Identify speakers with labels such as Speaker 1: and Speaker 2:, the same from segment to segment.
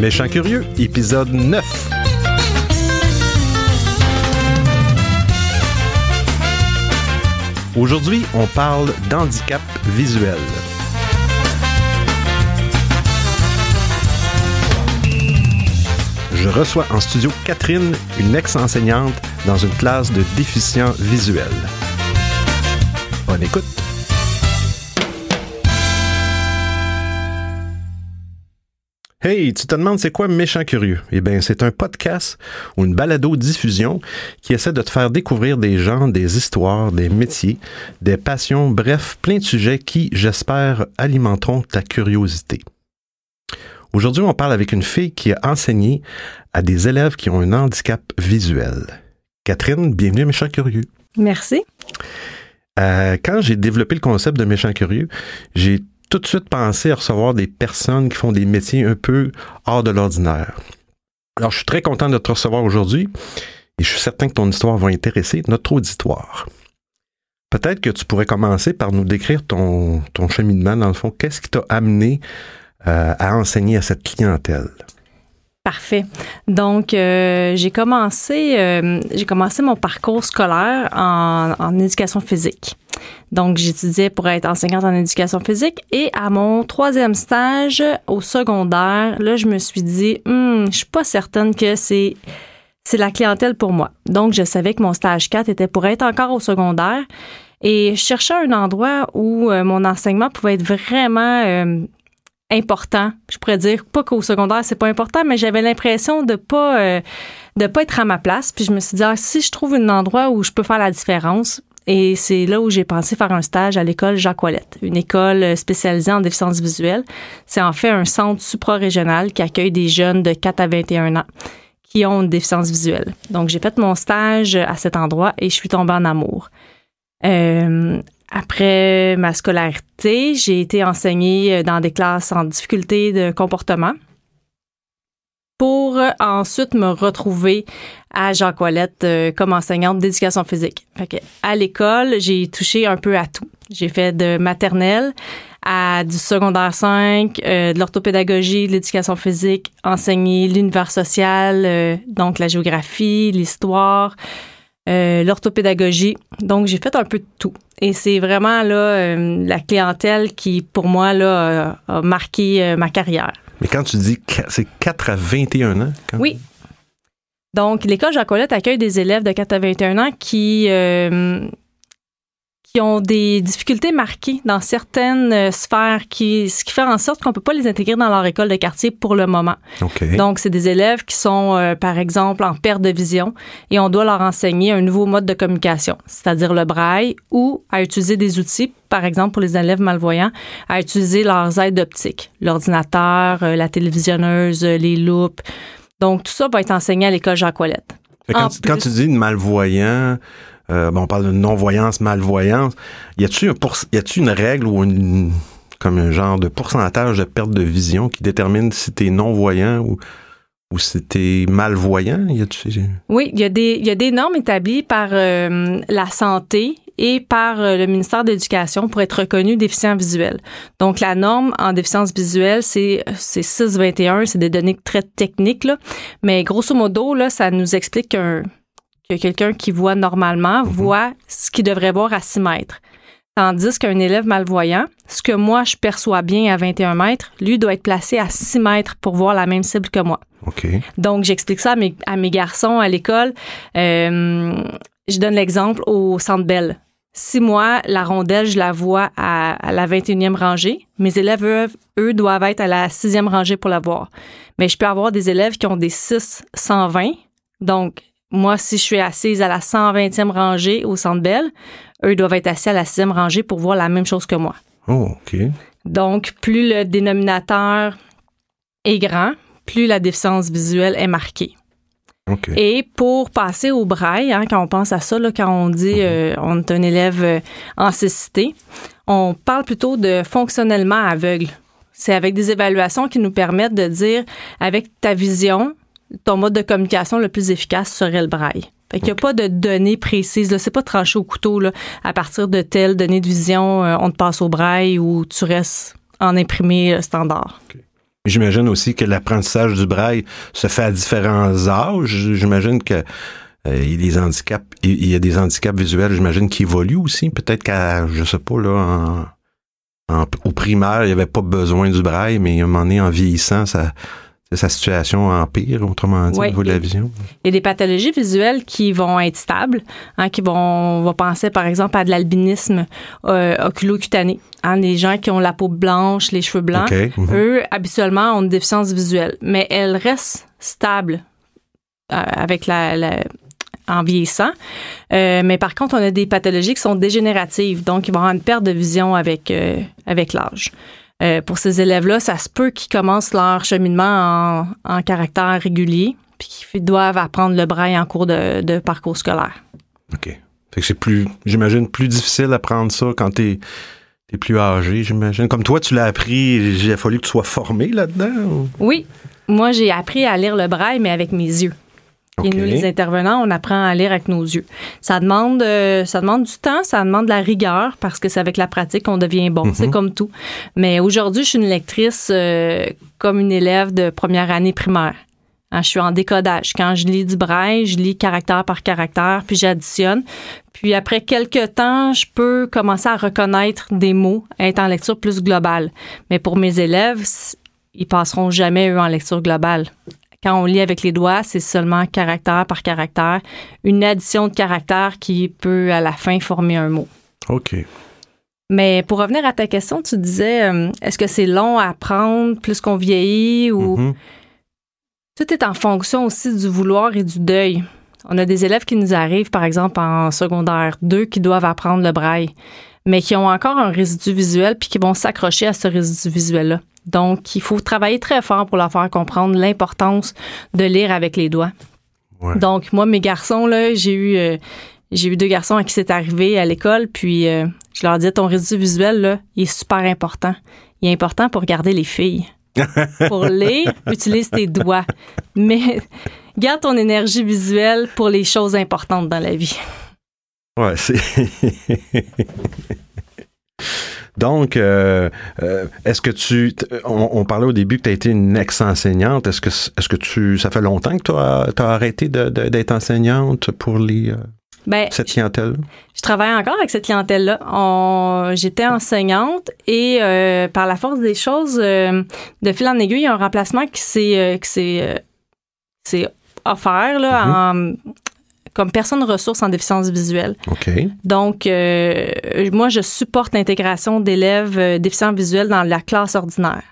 Speaker 1: Méchant Curieux, épisode 9. Aujourd'hui, on parle d'handicap visuel. Je reçois en studio Catherine, une ex-enseignante dans une classe de déficients visuels. Bonne écoute. Hey, tu te demandes c'est quoi Méchant Curieux? Eh bien, c'est un podcast ou une balado-diffusion qui essaie de te faire découvrir des gens, des histoires, des métiers, des passions, bref, plein de sujets qui, j'espère, alimenteront ta curiosité. Aujourd'hui, on parle avec une fille qui a enseigné à des élèves qui ont un handicap visuel. Catherine, bienvenue à Méchant Curieux.
Speaker 2: Merci.
Speaker 1: Euh, quand j'ai développé le concept de Méchant Curieux, j'ai tout de suite pensé à recevoir des personnes qui font des métiers un peu hors de l'ordinaire. Alors, je suis très content de te recevoir aujourd'hui et je suis certain que ton histoire va intéresser notre auditoire. Peut-être que tu pourrais commencer par nous décrire ton, ton cheminement, dans le fond. Qu'est-ce qui t'a amené euh, à enseigner à cette clientèle?
Speaker 2: Parfait. Donc, euh, j'ai commencé, euh, j'ai commencé mon parcours scolaire en, éducation physique. Donc, j'étudiais pour être enseignante en éducation physique et à mon troisième stage au secondaire, là, je me suis dit, hmm, je suis pas certaine que c'est c'est la clientèle pour moi. Donc, je savais que mon stage 4 était pour être encore au secondaire et je cherchais un endroit où euh, mon enseignement pouvait être vraiment important. Je pourrais dire pas qu'au secondaire c'est pas important, mais j'avais l'impression de pas euh, de pas être à ma place. Puis je me suis dit ah, si je trouve un endroit où je peux faire la différence. Et c'est là où j'ai pensé faire un stage à l'école Jacques Ouellette, une école spécialisée en déficience visuelle. C'est en fait un centre supra-régional qui accueille des jeunes de 4 à 21 ans qui ont une déficience visuelle. Donc j'ai fait mon stage à cet endroit et je suis tombée en amour. Euh, après ma scolarité, j'ai été enseignée dans des classes en difficulté de comportement pour ensuite me retrouver à Jacques Ouellette euh, comme enseignante d'éducation physique. Fait que à l'école, j'ai touché un peu à tout. J'ai fait de maternelle à du secondaire 5, euh, de l'orthopédagogie, de l'éducation physique, enseigné l'univers social, euh, donc la géographie, l'histoire, euh, l'orthopédagogie. Donc, j'ai fait un peu de tout. Et c'est vraiment là euh, la clientèle qui, pour moi, là, a, a marqué euh, ma carrière.
Speaker 1: Mais quand tu dis c'est 4 à 21 ans? quand-
Speaker 2: Oui. Donc, l'école Ouellette accueille des élèves de 4 à 21 ans qui, euh, qui ont des difficultés marquées dans certaines euh, sphères, qui, ce qui fait en sorte qu'on peut pas les intégrer dans leur école de quartier pour le moment. Donc, c'est des élèves qui sont, euh, par exemple, en perte de vision et on doit leur enseigner un nouveau mode de communication, c'est-à-dire le braille ou à utiliser des outils, par exemple, pour les élèves malvoyants, à utiliser leurs aides optiques, l'ordinateur, euh, la télévisionneuse, euh, les loupes. Donc, tout ça va être enseigné à l'école Jacques Ouellette.
Speaker 1: Fait quand, quand tu dis malvoyant, euh, bon, on parle de non-voyance, malvoyance, y a-tu une règle ou une, comme un genre de pourcentage de perte de vision qui détermine si t'es non-voyant ou, ou t'es malvoyant? Y
Speaker 2: Oui, il y a des, y a des normes établies par euh, la santé et par euh, le ministère de l'Éducation pour être reconnu déficient visuel. Donc, la norme en déficience visuelle, c'est, c'est 621, c'est des données très techniques, là. Mais grosso modo, là, ça nous explique qu'un, que quelqu'un qui voit normalement voit ce qu'il devrait voir à 6 mètres. Tandis qu'un élève malvoyant, ce que moi je perçois bien à 21 mètres, lui doit être placé à 6 mètres pour voir la même cible que moi.
Speaker 1: OK.
Speaker 2: Donc, j'explique ça à mes, à mes garçons à l'école. Euh, je donne l'exemple au Centre Bell. Si moi, la rondelle, je la vois à, à la 21e rangée, mes élèves, eux, eux, doivent être à la 6e rangée pour la voir. Mais je peux avoir des élèves qui ont des 6 120. Donc, moi, si je suis assise à la 120e rangée au Centre Bell, eux doivent être assis à la 6e rangée pour voir la même chose que moi.
Speaker 1: Oh, OK.
Speaker 2: Donc, plus le dénominateur est grand, plus la déficience visuelle est marquée.
Speaker 1: OK.
Speaker 2: Et pour passer au braille, hein, quand on pense à ça, là, quand on dit euh, on est un élève euh, en cécité, on parle plutôt de fonctionnellement aveugle. C'est avec des évaluations qui nous permettent de dire, avec ta vision, ton mode de communication le plus efficace serait le braille. Fait qu'il n'y a pas de données précises. Là. C'est pas tranché au couteau. Là. À partir de telle donnée de vision, euh, on te passe au braille ou tu restes en imprimé euh, standard.
Speaker 1: J'imagine aussi que l'apprentissage du braille se fait à différents âges. J'imagine que euh, il, y a des handicaps, il y a des handicaps visuels, j'imagine, qui évoluent aussi. Peut-être qu'à, je sais pas, là, au primaire, il n'y avait pas besoin du braille, mais à un moment donné, en vieillissant, ça, sa situation empire, autrement dit, au niveau de la vision?
Speaker 2: Il y a des pathologies visuelles qui vont être stables, hein, qui vont, on va penser par exemple à de l'albinisme euh, oculocutané. Hein, les gens qui ont la peau blanche, les cheveux blancs, mhm. eux, habituellement, ont une déficience visuelle, mais elles restent stables euh, avec la, en vieillissant. Euh, mais par contre, on a des pathologies qui sont dégénératives, donc ils vont avoir une perte de vision avec, avec l'âge. Euh, pour ces élèves-là, ça se peut qu'ils commencent leur cheminement en, caractère régulier, puis qu'ils doivent apprendre le braille en cours de, parcours scolaire.
Speaker 1: OK. Fait que c'est plus, j'imagine, plus difficile d'apprendre ça quand t'es es plus âgé, j'imagine. Comme toi, tu l'as appris, il a fallu que tu sois formé là-dedans?
Speaker 2: Oui. Moi, j'ai appris à lire le braille, mais avec mes yeux. Et nous, les intervenants, on apprend à lire avec nos yeux. Ça demande, euh, ça demande du temps, ça demande de la rigueur parce que c'est avec la pratique qu'on devient bon. C'est mhm. comme tout. Mais aujourd'hui, je suis une lectrice euh, comme une élève de première année primaire. Hein, je suis en décodage. Quand je lis du braille, je lis caractère par caractère, puis j'additionne. Puis après quelques temps, je peux commencer à reconnaître des mots, être en lecture plus globale. Mais pour mes élèves, ils passeront jamais, eux, en lecture globale. Quand on lit avec les doigts, c'est seulement caractère par caractère, une addition de caractères qui peut à la fin former un mot.
Speaker 1: OK.
Speaker 2: Mais pour revenir à ta question, tu disais, euh, est-ce que c'est long à apprendre plus qu'on vieillit ou... Mm-hmm. Tout est en fonction aussi du vouloir et du deuil. On a des élèves qui nous arrivent, par exemple, en secondaire 2 qui doivent apprendre le braille, mais qui ont encore un résidu visuel puis qui vont s'accrocher à ce résidu visuel-là. Donc, il faut travailler très fort pour leur faire comprendre l'importance de lire avec les doigts. Donc, moi, mes garçons, là, j'ai eu, euh, j'ai eu deux garçons à qui c'est arrivé à l'école, puis euh, je leur disais, ton résidu visuel, là, il est super important. Il est important pour garder les filles. pour lire, utilise tes doigts. Mais garde ton énergie visuelle pour les choses importantes dans la vie.
Speaker 1: Ouais, c'est. Donc, euh, euh, est-ce que tu, on, parlait au début que tu as été une ex-enseignante. Est-ce que, est-ce que tu, ça fait longtemps que tu as, arrêté d'être enseignante pour les, euh, ben, cette clientèle?
Speaker 2: Je travaille encore avec cette clientèle-là. J'étais enseignante et par la force des choses, de fil en aiguille, il y a un remplacement qui s'est, qui offert là, mm-hmm. en comme personne ressource en déficience visuelle. Donc, euh, moi, je supporte l'intégration d'élèves euh, déficients visuels dans la classe ordinaire.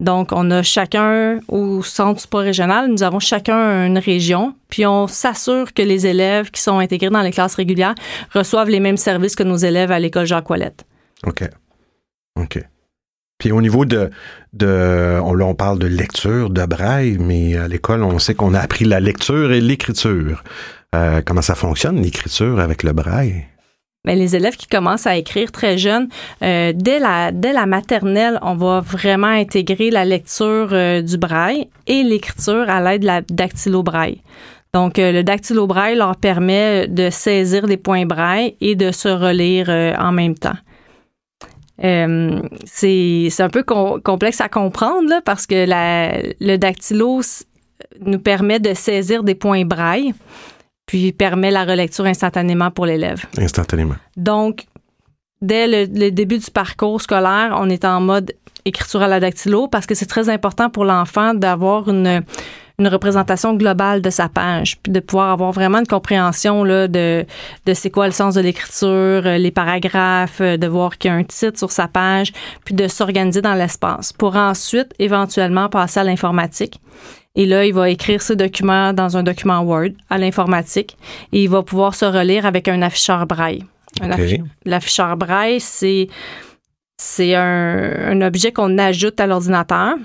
Speaker 2: Donc, on a chacun au centre support régional, nous avons chacun une région, puis on s'assure que les élèves qui sont intégrés dans les classes régulières reçoivent les mêmes services que nos élèves à l'école Jacques Ouellette.
Speaker 1: OK. OK. Puis au niveau de, de on, là, on parle de lecture, de braille, mais à l'école, on sait qu'on a appris la lecture et l'écriture. Euh, comment ça fonctionne, l'écriture avec le braille?
Speaker 2: Mais les élèves qui commencent à écrire très jeunes, euh, dès, la, maternelle, on va vraiment intégrer la lecture euh, du braille et l'écriture à l'aide de la dactylo-braille. Donc, le dactylo-braille leur permet de saisir des points braille et de se relire en même temps. c'est un peu complexe à comprendre parce que le dactylo nous permet de saisir des points braille puis permet la relecture instantanément pour l'élève.
Speaker 1: Instantanément.
Speaker 2: Donc, dès le, début du parcours scolaire, on est en mode écriture à la dactylo parce que c'est très important pour l'enfant d'avoir une, une représentation globale de sa page, puis de pouvoir avoir vraiment une compréhension là, de, de c'est quoi le sens de l'écriture, les paragraphes, de voir qu'il y a un titre sur sa page, puis de s'organiser dans l'espace pour ensuite éventuellement passer à l'informatique. Et là, il va écrire ce document dans un document Word à l'informatique et il va pouvoir se relire avec un afficheur braille. L'afficheur braille, c'est c'est un, objet qu'on ajoute à l'ordinateur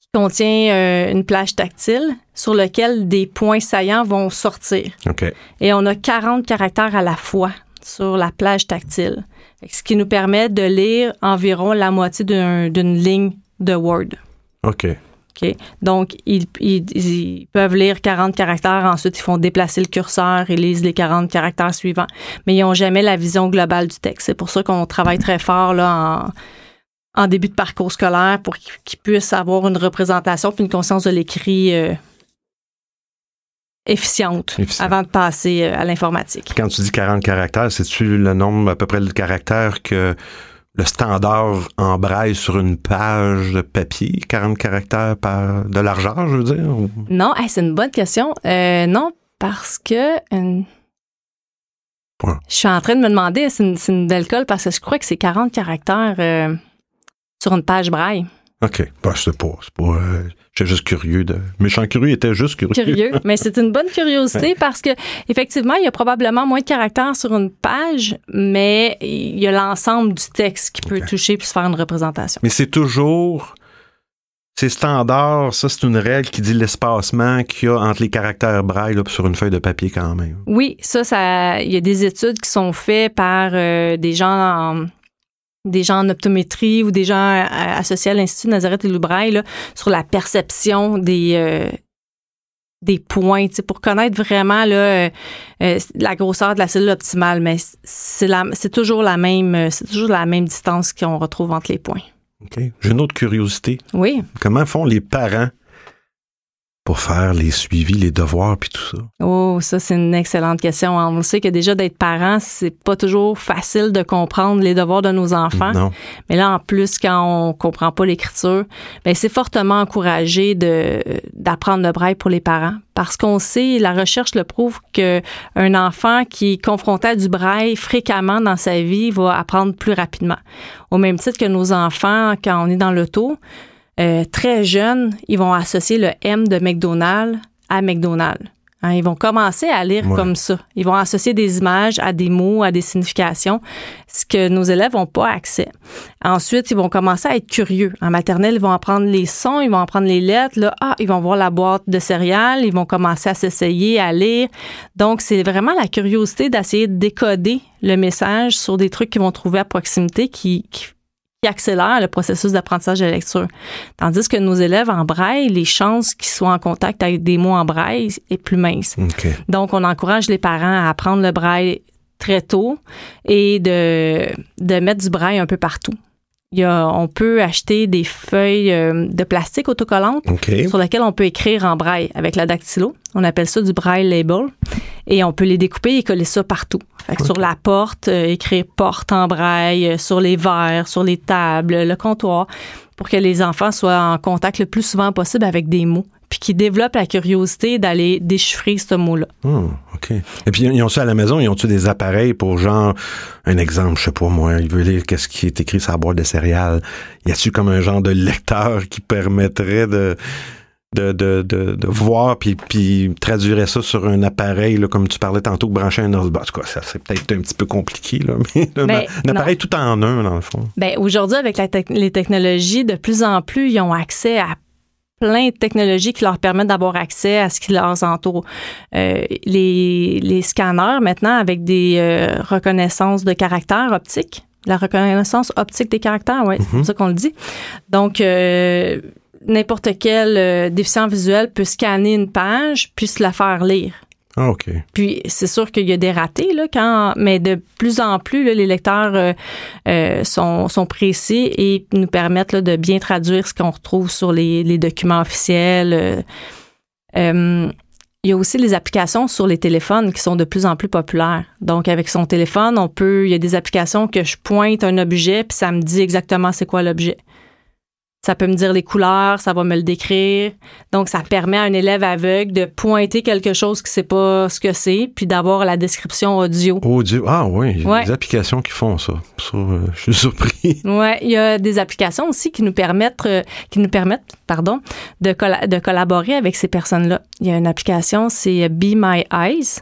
Speaker 2: qui contient euh, une plage tactile sur lequel des points saillants vont sortir. Et on a 40 caractères à la fois sur la plage tactile, ce qui nous permet de lire environ la moitié d'une ligne de Word.
Speaker 1: OK.
Speaker 2: Donc, ils, peuvent lire 40 caractères, ensuite ils font déplacer le curseur et lisent les 40 caractères suivants, mais ils n'ont jamais la vision globale du texte. C'est pour ça qu'on travaille très fort là, en début de parcours scolaire pour qu'ils puissent avoir une représentation puis une conscience de l'écrit euh, efficiente
Speaker 1: Efficient.
Speaker 2: avant de passer euh, à l'informatique.
Speaker 1: Quand tu dis 40 caractères, c'est-tu le nombre à peu près de caractères que le standard en braille sur une page de papier? 40 caractères par de largeur, je veux dire? ou-
Speaker 2: Non, hey, c'est une bonne question. Euh, non, parce que euh,
Speaker 1: Ouais.
Speaker 2: je suis en train de me demander, c'est une, c'est une belle colle parce que je crois que c'est 40 caractères euh, sur une page braille.
Speaker 1: OK. Bah, je sais pas. C'est pas. euh, J'étais juste curieux de. Méchant curieux était juste curieux.
Speaker 2: Curieux, mais c'est une bonne curiosité parce que effectivement, il y a probablement moins de caractères sur une page, mais il y a l'ensemble du texte qui peut toucher puis se faire une représentation.
Speaker 1: Mais c'est toujours. C'est standard, ça, c'est une règle qui dit l'espacement qu'il y a entre les caractères braille là, sur une feuille de papier quand même.
Speaker 2: Oui, ça, ça, il y a des études qui sont faites par euh, des gens en des gens en optométrie ou des gens euh, associés à l'Institut Nazareth et Loubraille là, sur la perception des euh, des points, pour connaître vraiment là, euh, la grosseur de la cellule optimale, mais c'est toujours la même, c'est toujours la même distance qu'on retrouve entre les points.
Speaker 1: OK. J'ai une autre curiosité.
Speaker 2: Oui.
Speaker 1: Comment font les parents pour faire les suivis, les devoirs, puis tout ça?
Speaker 2: Oh, ça, c'est une excellente question. On le sait que déjà d'être parent, c'est pas toujours facile de comprendre les devoirs de nos enfants.
Speaker 1: Non.
Speaker 2: Mais là, en plus, quand on comprend pas l'écriture, ben c'est fortement encouragé de d'apprendre le braille pour les parents parce qu'on sait, la recherche le prouve que un enfant qui est confronté à du braille fréquemment dans sa vie va apprendre plus rapidement. Au même titre que nos enfants, quand on est dans l'auto, euh, très jeunes, ils vont associer le M de McDonald's à McDonald's. Hein, ils vont commencer à lire
Speaker 1: Ouais.
Speaker 2: comme ça. Ils vont associer des images à des mots, à des significations, ce que nos élèves n'ont pas accès. Ensuite, ils vont commencer à être curieux. En maternelle, ils vont apprendre les sons, ils vont apprendre les lettres. Là, ah, ils vont voir la boîte de céréales, ils vont commencer à s'essayer à lire. Donc, c'est vraiment la curiosité d'essayer de décoder le message sur des trucs qu'ils vont trouver à proximité qui, qui, qui accélère le processus d'apprentissage de la lecture. Tandis que nos élèves en braille, les chances qu'ils soient en contact avec des mots en braille est plus mince. Donc, on encourage les parents à apprendre le braille très tôt et de, de mettre du braille un peu partout. Il y a, on peut acheter des feuilles euh, de plastique autocollantes sur lesquelles on peut écrire en braille avec la dactylo. On appelle ça du braille label. Et on peut les découper et coller ça partout. Fait que Sur la porte, euh, écrire porte en braille, euh, sur les verres, sur les tables, le comptoir, pour que les enfants soient en contact le plus souvent possible avec des mots, puis qu'ils développent la curiosité d'aller déchiffrer ce mot-là.
Speaker 1: Oh, OK. Et puis, ils ont ça à la maison? Ils ont-tu des appareils pour, genre, un exemple, je sais pas moi, il veut lire qu'est-ce qui est écrit sur la boîte de céréales. Y a-tu comme un genre de lecteur qui permettrait de, de, de, de, de voir puis, puis traduire ça sur un appareil, là, comme tu parlais tantôt, brancher un ordinateur. En tout cas, ça, c'est peut-être un petit peu compliqué, là, mais un,
Speaker 2: Mais
Speaker 1: un appareil tout en un, dans le fond.
Speaker 2: Ben aujourd'hui, avec la les technologies, de plus en plus, ils ont accès à plein de technologies qui leur permettent d'avoir accès à ce qui leur entoure. Euh, les, les scanners, maintenant, avec des euh, reconnaissances de caractères optiques, la reconnaissance optique des caractères, oui, c'est comme ça qu'on le dit. Donc, euh, n'importe quel euh, déficient visuel peut scanner une page puis se la faire lire.
Speaker 1: Ah.
Speaker 2: Puis c'est sûr qu'il y a des ratés, là, quand, mais de plus en plus, les lecteurs euh, euh, sont, précis et nous permettent de bien traduire ce qu'on retrouve sur les, documents officiels. Euh, il y a aussi les applications sur les téléphones qui sont de plus en plus populaires. Donc, avec son téléphone, on peut, il y a des applications que je pointe un objet puis ça me dit exactement c'est quoi l'objet. Ça peut me dire les couleurs, ça va me le décrire. Donc, ça permet à un élève aveugle de pointer quelque chose qui sait pas ce que c'est, puis d'avoir la description audio.
Speaker 1: Audio. Ah, oui. Il y a
Speaker 2: Ouais.
Speaker 1: des applications qui font ça. Ça, euh, je suis surpris.
Speaker 2: Ouais, il y a des applications aussi qui nous permettent, euh, qui nous permettent, pardon, de, colla- de collaborer avec ces personnes-là. Il y a une application, c'est Be My Eyes,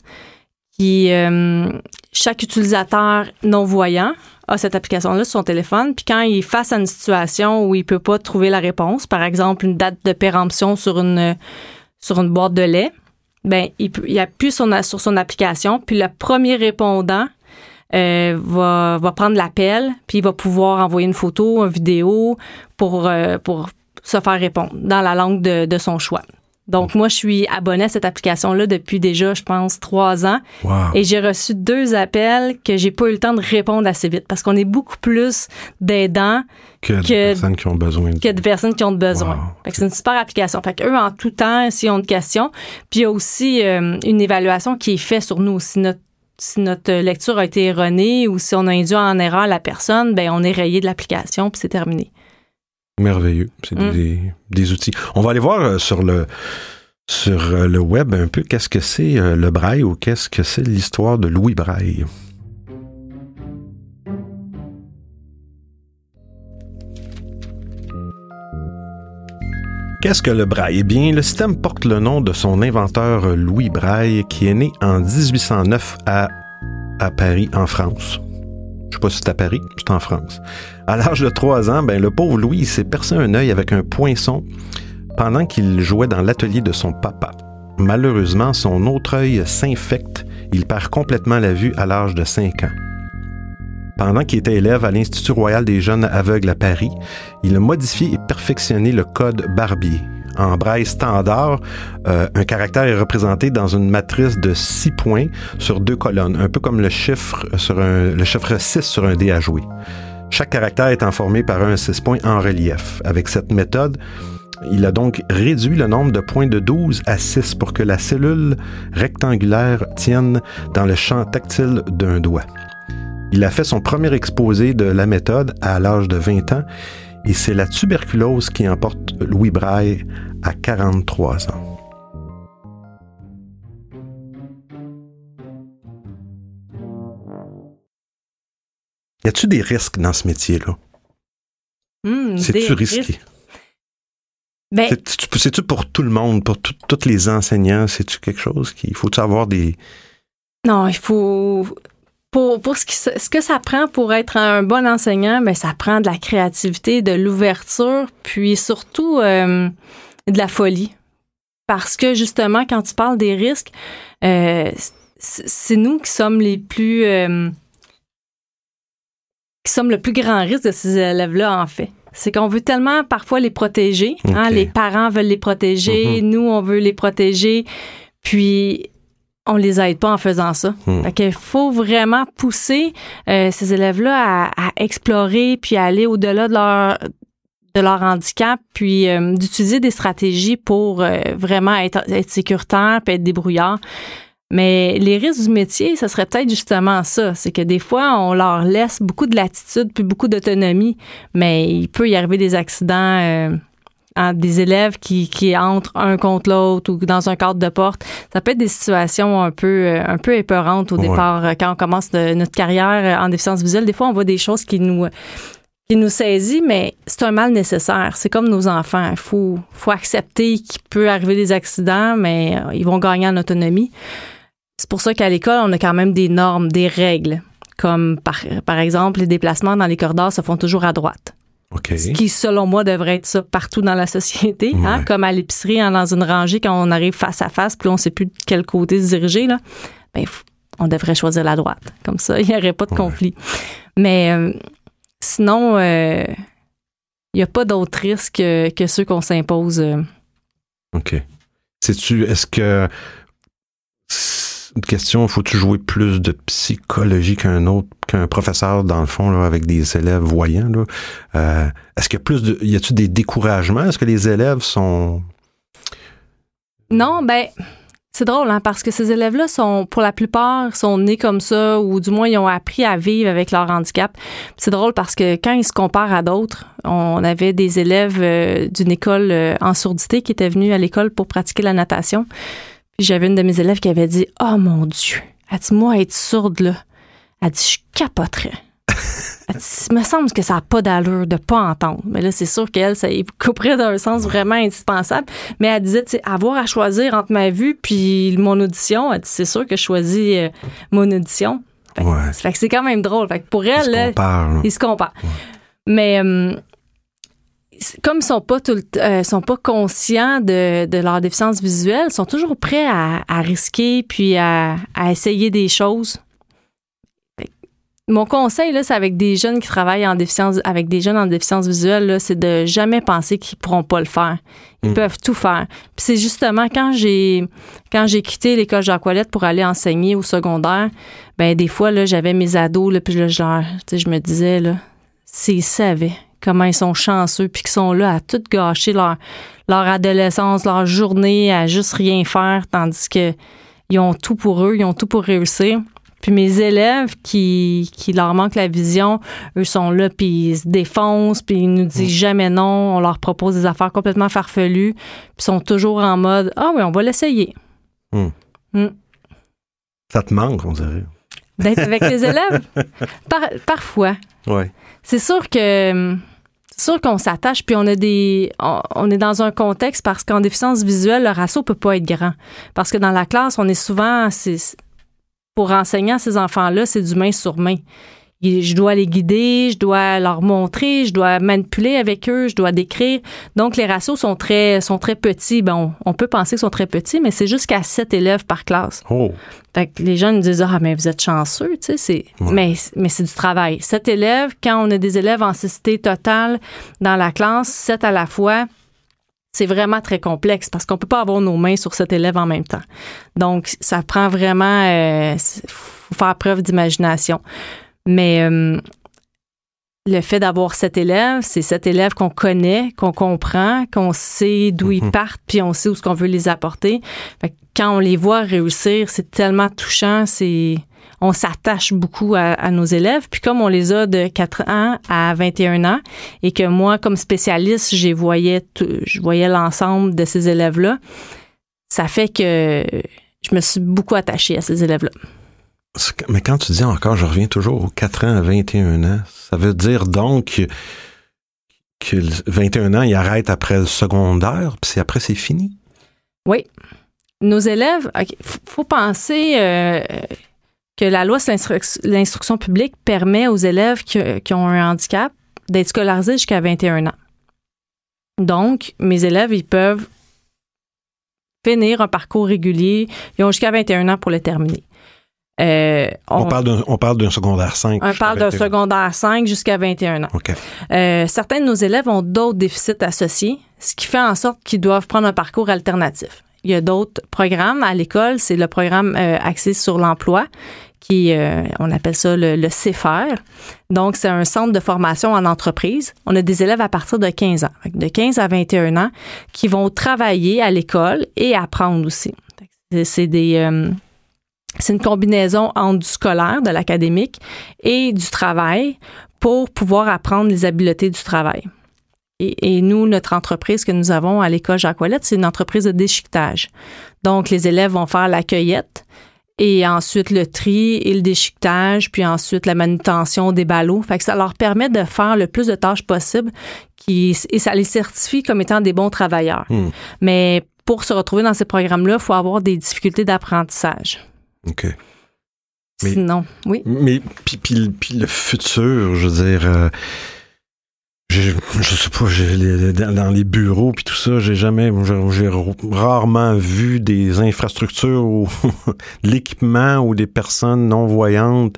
Speaker 2: qui euh, chaque utilisateur non voyant a cette application-là sur son téléphone. Puis quand il est face à une situation où il peut pas trouver la réponse, par exemple une date de péremption sur une sur une boîte de lait, ben il, appuie sur, sur son application, puis le premier répondant euh, va, va prendre l'appel, puis il va pouvoir envoyer une photo, une vidéo pour, euh, pour se faire répondre dans la langue de, de son choix. Donc, moi, je suis abonnée à cette application-là depuis déjà, je pense, trois ans.
Speaker 1: Wow.
Speaker 2: Et j'ai reçu deux appels que j'ai pas eu le temps de répondre assez vite parce qu'on est beaucoup plus d'aidants
Speaker 1: Que de
Speaker 2: que-
Speaker 1: personnes qui ont besoin de
Speaker 2: a de personnes qui ont besoin.
Speaker 1: Wow.
Speaker 2: Fait que c'est une super application. Fait qu'eux, en tout temps, s'ils ont des questions, puis il y a aussi euh, une évaluation qui est faite sur nous. Si notre, si notre lecture a été erronée ou si on a induit en erreur la personne, ben on est rayé de l'application puis c'est terminé.
Speaker 1: Merveilleux. C'est
Speaker 2: Mm.
Speaker 1: des, des outils. On va aller voir euh, sur le sur euh, le web un peu qu'est-ce que c'est euh, le braille ou qu'est-ce que c'est l'histoire de Louis Braille? Qu'est-ce que le braille? Eh bien, le système porte le nom de son inventeur Louis Braille, qui est né en 1809 à, à Paris, en France. Je sais pas si c'est à Paris, c'est en France. À l'âge de 3 ans, ben, le pauvre Louis s'est percé un œil avec un poinçon pendant qu'il jouait dans l'atelier de son papa. Malheureusement, son autre œil s'infecte. Il perd complètement la vue à l'âge de 5 ans. Pendant qu'il était élève à l'Institut royal des jeunes aveugles à Paris, il a modifié et perfectionné le code Barbier. En braille standard, euh, un caractère est représenté dans une matrice de 6 points sur deux colonnes, un peu comme le chiffre, sur un, le chiffre 6 sur un dé à jouer. Chaque caractère étant formé par un 6 points en relief. Avec cette méthode, il a donc réduit le nombre de points de 12 à 6 pour que la cellule rectangulaire tienne dans le champ tactile d'un doigt. Il a fait son premier exposé de la méthode à l'âge de 20 ans et c'est la tuberculose qui emporte Louis Braille à 43 ans. Y a-tu des risques dans ce métier-là?
Speaker 2: Des
Speaker 1: C'est-tu risqué?
Speaker 2: Ben,
Speaker 1: C'est-tu pour tout le monde, pour tous les enseignants? C'est-tu quelque chose qu'il faut-tu avoir des.
Speaker 2: non, il faut. Pour, pour ce, qui, se- ce que ça prend pour être un bon enseignant, ben, ça prend de la créativité, de l'ouverture, puis surtout euh, de la folie. Parce que justement, quand tu parles des risques, euh, c'est nous qui sommes les plus. euh, qui sommes le plus grand risque de ces élèves-là, en fait. C'est qu'on veut tellement parfois les protéger. hein, les parents veulent les protéger, nous, on veut les protéger. Puis, on les aide pas en faisant ça.
Speaker 1: Hmm.
Speaker 2: Fait qu'il faut vraiment pousser euh, ces élèves-là à, à explorer puis à aller au-delà de leur de leur handicap, puis euh, d'utiliser des stratégies pour euh, vraiment être, être sécuritaire puis être débrouillard. Mais les risques du métier, ça serait peut-être justement ça. C'est que des fois, on leur laisse beaucoup de latitude puis beaucoup d'autonomie, mais il peut y arriver des accidents des élèves qui, qui entrent un contre l'autre ou dans un cadre de porte. Ça peut être des situations un peu, euh, un peu épeurantes au
Speaker 1: Ouais.
Speaker 2: départ. euh, Quand on commence de- notre carrière euh, en déficience visuelle, des fois, on voit des choses qui nous, qui nous saisit, mais c'est un mal nécessaire. C'est comme nos enfants. Il faut, faut accepter qu'il peut arriver des accidents, mais ils vont gagner en autonomie. C'est pour ça qu'à l'école, on a quand même des normes, des règles, comme par, par exemple, les déplacements dans les corridors se font toujours à droite. Ce qui, selon moi, devrait être ça partout dans la société, hein, comme à l'épicerie, hein, dans une rangée, quand on arrive face à face, puis on ne sait plus de quel côté se diriger, là, ben, on devrait choisir la droite. Comme ça, il n'y aurait pas de
Speaker 1: Ouais.
Speaker 2: conflit. Mais euh, sinon, euh, il n'y a pas d'autres risques que, que ceux qu'on s'impose. euh.
Speaker 1: OK. Sais-tu, est-ce que. Une question, faut-tu jouer plus de psychologie qu'un autre, qu'un professeur, dans le fond, là, avec des élèves voyants? Euh, est-ce qu'il y a plus de. Y a-tu des découragements? Est-ce que les élèves sont.
Speaker 2: Non, ben, c'est drôle, hein, parce que ces élèves-là sont, pour la plupart, sont nés comme ça, ou du moins, ils ont appris à vivre avec leur handicap. C'est drôle parce que quand ils se comparent à d'autres, on avait des élèves euh, d'une école euh, en sourdité qui étaient venus à l'école pour pratiquer la natation. J'avais une de mes élèves qui avait dit Oh mon Dieu, elle dit Moi, être sourde, là, elle dit Je capoterais. Elle dit, Il me semble que ça n'a pas d'allure de pas entendre. Mais là, c'est sûr qu'elle, ça y couperait d'un sens vraiment indispensable. Mais elle disait, avoir à choisir entre ma vue puis mon audition, elle dit, c'est sûr que je choisis euh, mon audition. Fait,
Speaker 1: Ouais.
Speaker 2: fait que c'est quand même drôle. Fait que pour elle,
Speaker 1: se
Speaker 2: là,
Speaker 1: comparent, là?
Speaker 2: ils se comparent. Mais euh, comme ils sont pas tout le euh, sont pas conscients de, de leur déficience visuelle, ils sont toujours prêts à, à risquer puis à, à essayer des choses. Mon conseil, là, c'est avec des jeunes qui travaillent en déficience, avec des jeunes en déficience visuelle, là, c'est de jamais penser qu'ils pourront pas le faire. Ils
Speaker 1: Mm.
Speaker 2: peuvent tout faire. Puis c'est justement quand j'ai quand j'ai quitté l'école Jacques Ouellette pour aller enseigner au secondaire, ben des fois là, j'avais mes ados là, puis là, je, leur- je me disais là, s'ils savaient comment ils sont chanceux puis qu'ils sont là à tout gâcher leur leur adolescence, leur journée à juste rien faire tandis que ils ont tout pour eux, ils ont tout pour réussir. Puis mes élèves qui, qui leur manque la vision, eux sont là, puis ils se défoncent, puis ils nous disent jamais non. On leur propose des affaires complètement farfelues, puis sont toujours en mode Ah oui, on va l'essayer.
Speaker 1: Ça te manque, on dirait.
Speaker 2: D'être avec les élèves, par- parfois.
Speaker 1: Ouais.
Speaker 2: C'est sûr que c'est sûr qu'on s'attache puis on a des on, on est dans un contexte parce qu'en déficience visuelle le ratio peut pas être grand parce que dans la classe on est souvent pour enseigner à ces enfants-là c'est du main sur main. Je dois les guider, je dois leur montrer, je dois manipuler avec eux, je dois décrire. Donc les ratios sont très sont très petits. Bon, on peut penser qu'ils sont très petits, mais c'est jusqu'à sept élèves par classe.
Speaker 1: Oh.
Speaker 2: Fait que les jeunes nous disent Ah, mais vous êtes chanceux, tu sais, c'est.
Speaker 1: Ouais.
Speaker 2: Mais, mais c'est du travail. Sept élèves, quand on a des élèves en cécité totale dans la classe, sept à la fois, c'est vraiment très complexe parce qu'on peut pas avoir nos mains sur sept élèves en même temps. Donc, ça prend vraiment. euh, faut faire preuve d'imagination. Mais. euh, le fait d'avoir sept élèves, c'est sept élèves qu'on connaît, qu'on comprend, qu'on sait d'où ils
Speaker 1: Mhm.
Speaker 2: partent, puis on sait où ce qu'on veut les apporter. Fait que quand on les voit réussir, c'est tellement touchant, c'est on s'attache beaucoup à, à nos élèves. Puis comme on les a de 4 ans à 21 ans et que moi, comme spécialiste, je voyais, tout- je voyais l'ensemble de ces élèves-là, ça fait que je me suis beaucoup attachée à ces élèves-là.
Speaker 1: Mais quand tu dis encore, je reviens toujours aux 4 ans à 21 ans, ça veut dire donc que, que le 21 ans, il arrête après le secondaire, puis après c'est fini?
Speaker 2: Oui. Nos élèves, il faut penser euh, que la loi sur l'instru- l'instruction publique permet aux élèves qui ont un handicap d'être scolarisés jusqu'à 21 ans. Donc, mes élèves, ils peuvent finir un parcours régulier. Ils ont jusqu'à 21 ans pour le terminer. Euh,
Speaker 1: On,
Speaker 2: on,
Speaker 1: parle d'un, on parle d'un secondaire 5.
Speaker 2: on parle d'un secondaire 5 jusqu'à 21 ans. Euh, certains de nos élèves ont d'autres déficits associés, ce qui fait en sorte qu'ils doivent prendre un parcours alternatif. Il y a d'autres programmes à l'école, c'est le programme euh, axé sur l'emploi qui, euh, on appelle ça le, le CFR. Donc, c'est un centre de formation en entreprise. On a des élèves à partir de 15 ans, de 15 à 21 ans, qui vont travailler à l'école et apprendre aussi. C'est c'est des... euh, c'est une combinaison entre du scolaire, de l'académique et du travail pour pouvoir apprendre les habiletés du travail. Et, et nous, notre entreprise que nous avons à l'école Jacques c'est une entreprise de déchiquetage. Donc, les élèves vont faire la cueillette et ensuite le tri et le déchiquetage, puis ensuite la manutention des ballots. Fait que ça leur permet de faire le plus de tâches possible qui, et ça les certifie comme étant des bons travailleurs.
Speaker 1: Hmm.
Speaker 2: Mais pour se retrouver dans ces programmes-là, il faut avoir des difficultés d'apprentissage.
Speaker 1: OK. Mais-
Speaker 2: Sinon, oui.
Speaker 1: Mais puis, puis- puis le futur, je veux dire, euh, je sais pas, les- dans les bureaux puis tout ça, j'ai jamais, j'ai rarement vu des infrastructures ou de l'équipement ou des personnes non voyantes.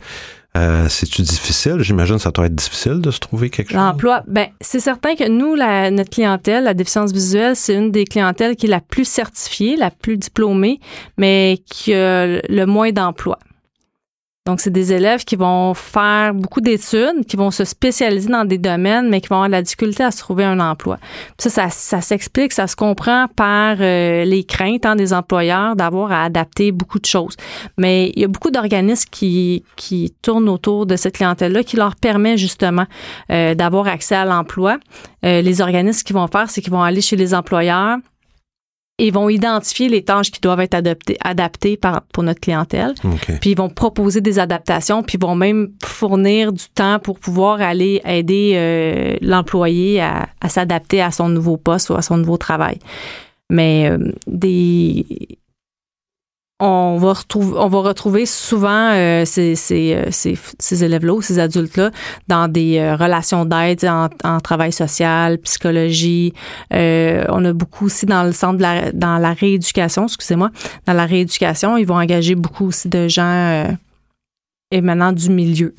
Speaker 1: Euh, C'est-tu difficile? J'imagine que ça doit être difficile de se trouver quelque chose.
Speaker 2: L'emploi, ben c'est certain que nous, la, notre clientèle, la déficience visuelle, c'est une des clientèles qui est la plus certifiée, la plus diplômée, mais qui a le moins d'emplois. Donc, c'est des élèves qui vont faire beaucoup d'études, qui vont se spécialiser dans des domaines, mais qui vont avoir de la difficulté à se trouver un emploi. Ça, ça, ça s'explique, ça se comprend par euh, les craintes hein, des employeurs d'avoir à adapter beaucoup de choses. Mais il y a beaucoup d'organismes qui, qui tournent autour de cette clientèle-là qui leur permet justement euh, d'avoir accès à l'emploi. Euh, les organismes qui vont faire, c'est qu'ils vont aller chez les employeurs et vont identifier les tâches qui doivent être adaptées, adaptées par, pour notre clientèle. Puis ils vont proposer des adaptations, puis ils vont même fournir du temps pour pouvoir aller aider euh, l'employé à, à s'adapter à son nouveau poste ou à son nouveau travail. Mais euh, des on va retrouver on va retrouver souvent euh, ces, ces, euh, ces, élèves-là ou ces adultes-là dans des euh, relations d'aide en, en travail social, psychologie. Euh, on a beaucoup aussi dans le centre de la, dans la rééducation, excusez-moi, dans la rééducation, ils vont engager beaucoup aussi de gens euh, émanant du milieu.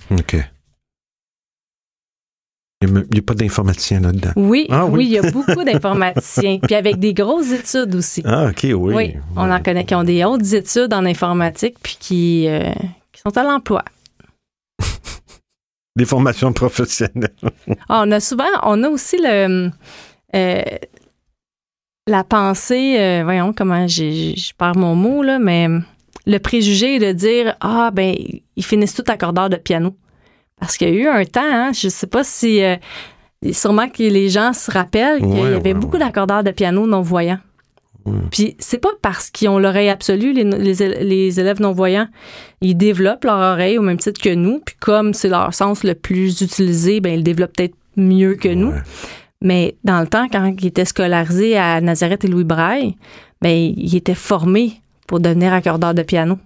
Speaker 3: Il n'y a, pas d'informaticiens là-dedans.
Speaker 2: Oui, ah oui, il y a beaucoup d'informaticiens. Puis avec des grosses études aussi.
Speaker 3: Ah, OK, oui.
Speaker 2: Oui, on en connaît qui ont des hautes études en informatique puis qui, euh, qui sont à l'emploi.
Speaker 3: des formations professionnelles.
Speaker 2: Ah, on a souvent, on a aussi le. Euh, la pensée, euh, voyons comment je perds mon mot, là, mais le préjugé de dire Ah, ben, ils finissent tout accordeurs de piano. Parce qu'il y a eu un temps, hein, je sais pas si. Euh, sûrement que les gens se rappellent qu'il y avait beaucoup d'accordeurs de piano non-voyants. Puis c'est pas parce qu'ils ont l'oreille absolue, les, les, élèves non-voyants. Ils développent leur oreille au même titre que nous. Puis comme c'est leur sens le plus utilisé, ben ils développent peut-être mieux que nous. Mais dans le temps, quand ils étaient scolarisés à Nazareth et Louis Braille, ben ils étaient formés pour devenir accordeurs de piano.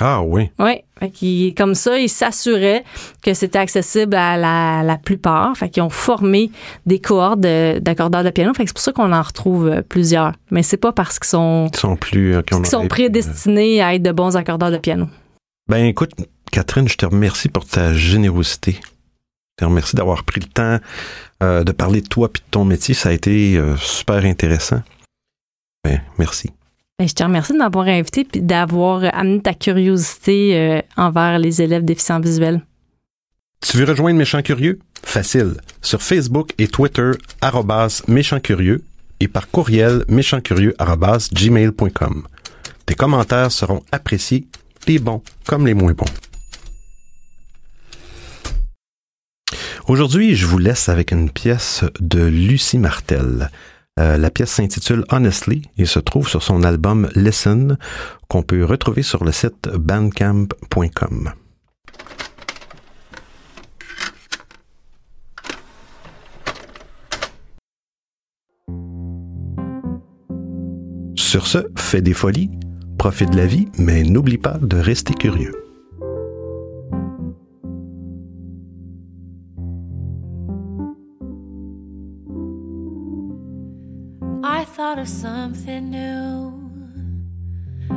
Speaker 3: Ah oui.
Speaker 2: Oui. comme ça, ils s'assuraient que c'était accessible à la, plupart. Fait qu'ils ont formé des cohortes d'accordeurs de, piano. Fait que c'est pour ça qu'on en retrouve euh, plusieurs. Mais c'est pas parce qu'ils sont,
Speaker 3: ils sont plus,
Speaker 2: euh, sont prédestinés à être de bons accordeurs de piano.
Speaker 3: Ben écoute, Catherine, je te remercie pour ta générosité. Je te remercie d'avoir pris le temps euh, de parler de toi et de ton métier. Ça a été super intéressant. Ben, merci.
Speaker 2: Ben, je te remercie de m'avoir invité et d'avoir amené ta curiosité euh, envers les élèves déficients visuels.
Speaker 3: Tu veux rejoindre Méchants Curieux? Facile. Sur Facebook et Twitter, arrobas Curieux et par courriel méchantcurieux.gmail.com. Tes commentaires seront appréciés, les bons comme les moins bons. Aujourd'hui, je vous laisse avec une pièce de Lucie Martel. Euh, la pièce s'intitule Honestly et se trouve sur son album Listen qu'on peut retrouver sur le site bandcamp.com. Sur ce, fais des folies, profite de la vie, mais n'oublie pas de rester curieux. Thought of something new,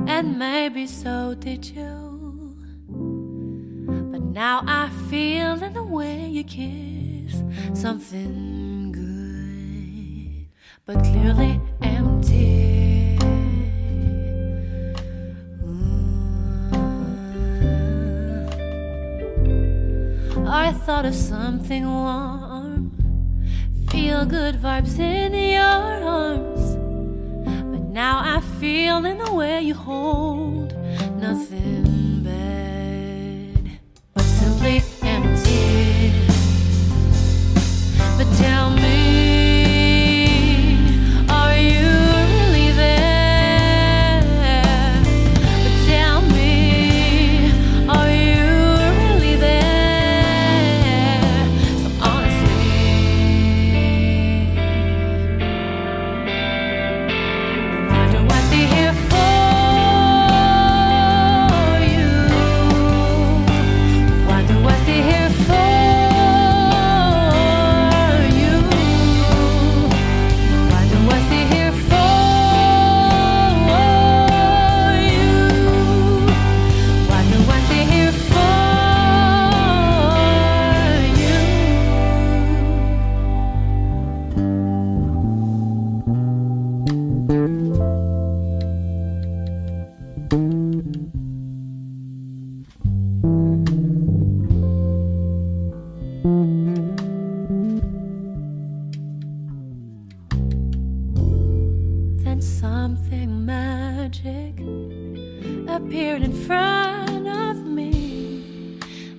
Speaker 3: and maybe so did you. But now I feel in the way you kiss something good, but clearly empty. I thought of something warm, feel good vibes in your arms. Now I feel in the way you hold nothing bad, but simply empty. But tell me.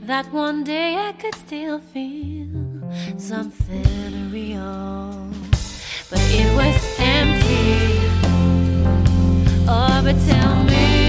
Speaker 3: that one day I could still feel something real. But it was empty. Oh, but tell me.